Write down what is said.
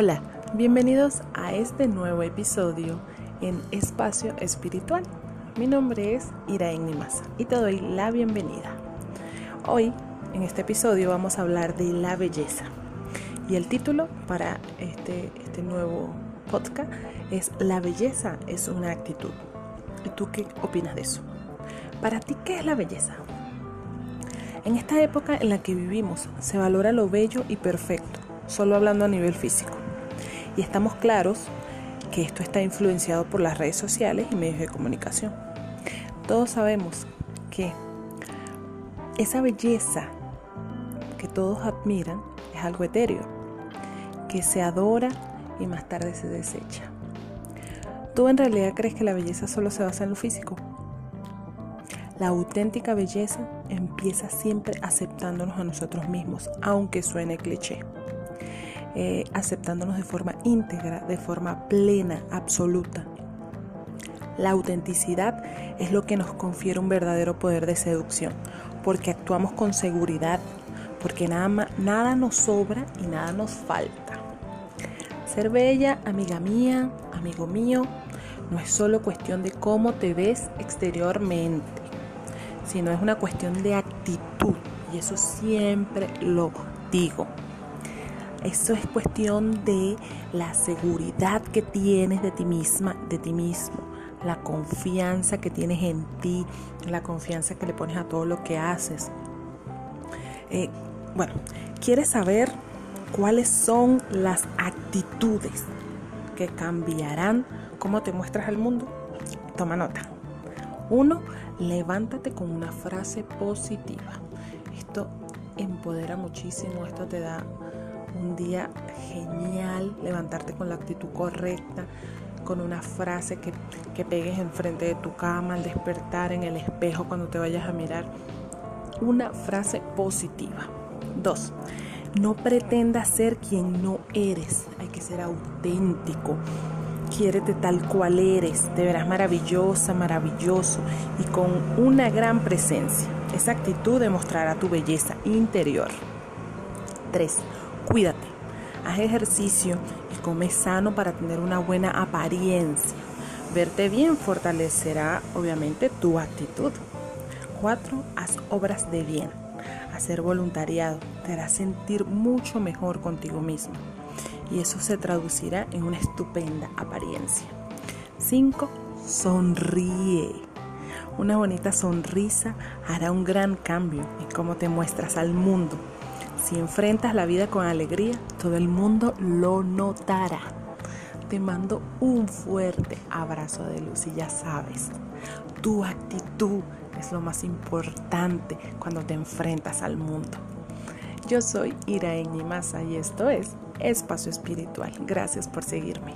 Hola, bienvenidos a este nuevo episodio en Espacio Espiritual. Mi nombre es Iraín Nimasa y te doy la bienvenida. Hoy, en este episodio, vamos a hablar de la belleza. Y el título para este, este nuevo podcast es La belleza es una actitud. ¿Y tú qué opinas de eso? Para ti, ¿qué es la belleza? En esta época en la que vivimos se valora lo bello y perfecto, solo hablando a nivel físico. Y estamos claros que esto está influenciado por las redes sociales y medios de comunicación. Todos sabemos que esa belleza que todos admiran es algo etéreo, que se adora y más tarde se desecha. ¿Tú en realidad crees que la belleza solo se basa en lo físico? La auténtica belleza empieza siempre aceptándonos a nosotros mismos, aunque suene cliché. Eh, aceptándonos de forma íntegra, de forma plena, absoluta. La autenticidad es lo que nos confiere un verdadero poder de seducción, porque actuamos con seguridad, porque nada, nada nos sobra y nada nos falta. Ser bella, amiga mía, amigo mío, no es solo cuestión de cómo te ves exteriormente sino es una cuestión de actitud. Y eso siempre lo digo. Eso es cuestión de la seguridad que tienes de ti misma, de ti mismo, la confianza que tienes en ti, la confianza que le pones a todo lo que haces. Eh, bueno, ¿quieres saber cuáles son las actitudes que cambiarán cómo te muestras al mundo? Toma nota. Uno, levántate con una frase positiva. Esto empodera muchísimo, esto te da un día genial, levantarte con la actitud correcta, con una frase que, que pegues enfrente de tu cama, al despertar en el espejo cuando te vayas a mirar. Una frase positiva. Dos, no pretendas ser quien no eres, hay que ser auténtico. Quiérete tal cual eres, te verás maravillosa, maravilloso y con una gran presencia. Esa actitud demostrará tu belleza interior. 3. Cuídate. Haz ejercicio y come sano para tener una buena apariencia. Verte bien fortalecerá obviamente tu actitud. 4. Haz obras de bien. Hacer voluntariado te hará sentir mucho mejor contigo mismo y eso se traducirá en una estupenda apariencia. 5. Sonríe. Una bonita sonrisa hará un gran cambio en cómo te muestras al mundo. Si enfrentas la vida con alegría, todo el mundo lo notará. Te mando un fuerte abrazo de luz y ya sabes, tu actitud es lo más importante cuando te enfrentas al mundo. Yo soy Iraen Masa y esto es Espacio Espiritual. Gracias por seguirme.